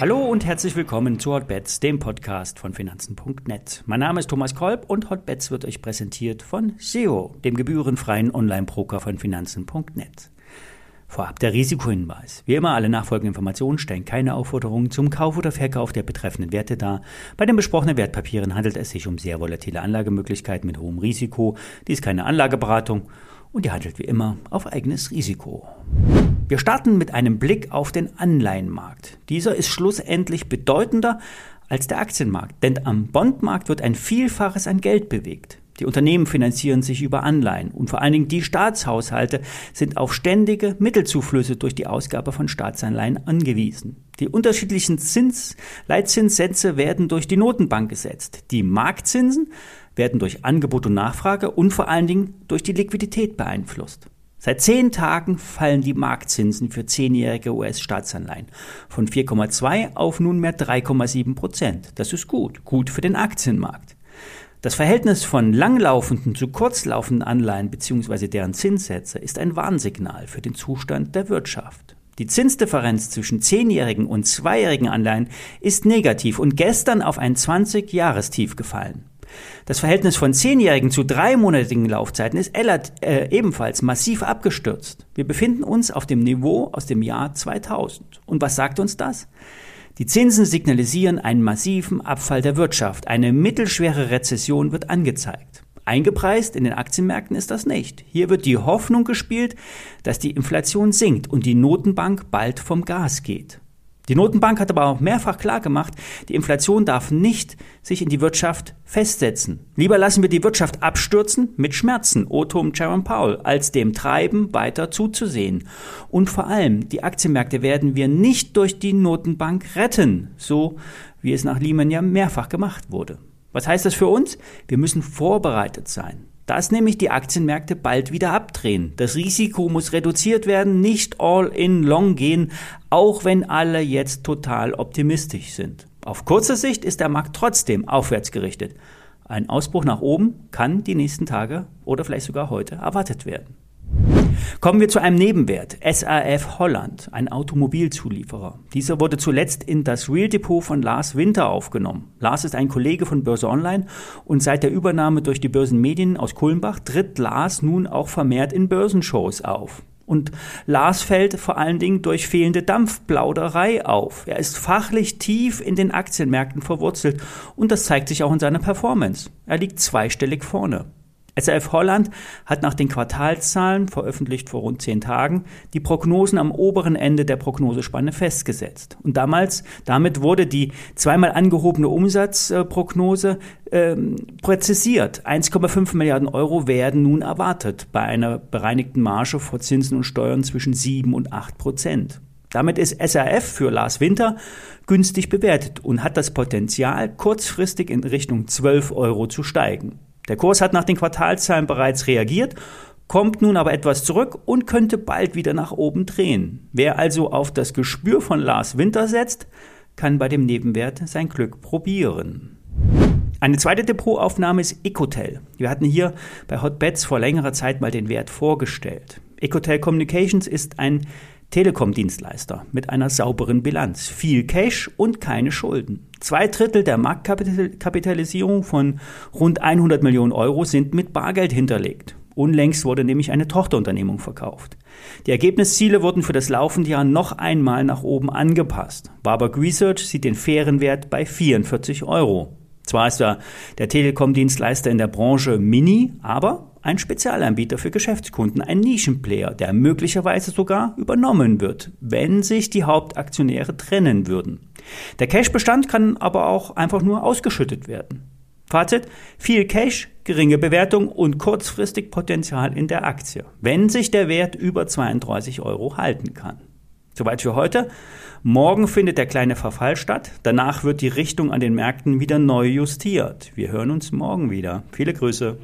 Hallo und herzlich willkommen zu Hotbets, dem Podcast von Finanzen.net. Mein Name ist Thomas Kolb und Hotbets wird euch präsentiert von SEO, dem gebührenfreien Online-Broker von Finanzen.net. Vorab der Risikohinweis. Wie immer, alle nachfolgenden Informationen stellen keine Aufforderungen zum Kauf oder Verkauf der betreffenden Werte dar. Bei den besprochenen Wertpapieren handelt es sich um sehr volatile Anlagemöglichkeiten mit hohem Risiko. Dies ist keine Anlageberatung und ihr handelt wie immer auf eigenes Risiko. Wir starten mit einem Blick auf den Anleihenmarkt. Dieser ist schlussendlich bedeutender als der Aktienmarkt, denn am Bondmarkt wird ein Vielfaches an Geld bewegt. Die Unternehmen finanzieren sich über Anleihen und vor allen Dingen die Staatshaushalte sind auf ständige Mittelzuflüsse durch die Ausgabe von Staatsanleihen angewiesen. Die unterschiedlichen Zins Leitzinssätze werden durch die Notenbank gesetzt. Die Marktzinsen werden durch Angebot und Nachfrage und vor allen Dingen durch die Liquidität beeinflusst. Seit zehn Tagen fallen die Marktzinsen für zehnjährige US-Staatsanleihen von 4,2 auf nunmehr 3,7 Prozent. Das ist gut, gut für den Aktienmarkt. Das Verhältnis von langlaufenden zu kurzlaufenden Anleihen bzw. deren Zinssätze ist ein Warnsignal für den Zustand der Wirtschaft. Die Zinsdifferenz zwischen zehnjährigen und zweijährigen Anleihen ist negativ und gestern auf ein 20-Jahrestief gefallen. Das Verhältnis von zehnjährigen zu dreimonatigen Laufzeiten ist äh, ebenfalls massiv abgestürzt. Wir befinden uns auf dem Niveau aus dem Jahr 2000. Und was sagt uns das? Die Zinsen signalisieren einen massiven Abfall der Wirtschaft. Eine mittelschwere Rezession wird angezeigt. Eingepreist in den Aktienmärkten ist das nicht. Hier wird die Hoffnung gespielt, dass die Inflation sinkt und die Notenbank bald vom Gas geht. Die Notenbank hat aber auch mehrfach klargemacht, die Inflation darf nicht sich in die Wirtschaft festsetzen. Lieber lassen wir die Wirtschaft abstürzen mit Schmerzen, Otum Jerome Powell, als dem Treiben weiter zuzusehen. Und vor allem, die Aktienmärkte werden wir nicht durch die Notenbank retten, so wie es nach Lehman ja mehrfach gemacht wurde. Was heißt das für uns? Wir müssen vorbereitet sein dass nämlich die Aktienmärkte bald wieder abdrehen. Das Risiko muss reduziert werden, nicht all in long gehen, auch wenn alle jetzt total optimistisch sind. Auf kurze Sicht ist der Markt trotzdem aufwärts gerichtet. Ein Ausbruch nach oben kann die nächsten Tage oder vielleicht sogar heute erwartet werden. Kommen wir zu einem Nebenwert. SAF Holland, ein Automobilzulieferer. Dieser wurde zuletzt in das Real Depot von Lars Winter aufgenommen. Lars ist ein Kollege von Börse Online und seit der Übernahme durch die Börsenmedien aus Kulmbach tritt Lars nun auch vermehrt in Börsenshows auf. Und Lars fällt vor allen Dingen durch fehlende Dampfplauderei auf. Er ist fachlich tief in den Aktienmärkten verwurzelt und das zeigt sich auch in seiner Performance. Er liegt zweistellig vorne. SRF Holland hat nach den Quartalszahlen, veröffentlicht vor rund zehn Tagen, die Prognosen am oberen Ende der Prognosespanne festgesetzt. Und damals, damit wurde die zweimal angehobene Umsatzprognose ähm, präzisiert. 1,5 Milliarden Euro werden nun erwartet bei einer bereinigten Marge vor Zinsen und Steuern zwischen 7 und 8 Prozent. Damit ist SRF für Lars Winter günstig bewertet und hat das Potenzial, kurzfristig in Richtung 12 Euro zu steigen. Der Kurs hat nach den Quartalzahlen bereits reagiert, kommt nun aber etwas zurück und könnte bald wieder nach oben drehen. Wer also auf das Gespür von Lars Winter setzt, kann bei dem Nebenwert sein Glück probieren. Eine zweite Depotaufnahme ist Ecotel. Wir hatten hier bei Hotbets vor längerer Zeit mal den Wert vorgestellt. Ecotel Communications ist ein Telekom-Dienstleister mit einer sauberen Bilanz, viel Cash und keine Schulden. Zwei Drittel der Marktkapitalisierung von rund 100 Millionen Euro sind mit Bargeld hinterlegt. Unlängst wurde nämlich eine Tochterunternehmung verkauft. Die Ergebnisziele wurden für das laufende Jahr noch einmal nach oben angepasst. Warburg Research sieht den fairen Wert bei 44 Euro. Zwar ist er der Telekom-Dienstleister in der Branche Mini, aber ein Spezialanbieter für Geschäftskunden, ein Nischenplayer, der möglicherweise sogar übernommen wird, wenn sich die Hauptaktionäre trennen würden. Der Cash-Bestand kann aber auch einfach nur ausgeschüttet werden. Fazit, viel Cash, geringe Bewertung und kurzfristig Potenzial in der Aktie, wenn sich der Wert über 32 Euro halten kann. Soweit für heute. Morgen findet der kleine Verfall statt. Danach wird die Richtung an den Märkten wieder neu justiert. Wir hören uns morgen wieder. Viele Grüße.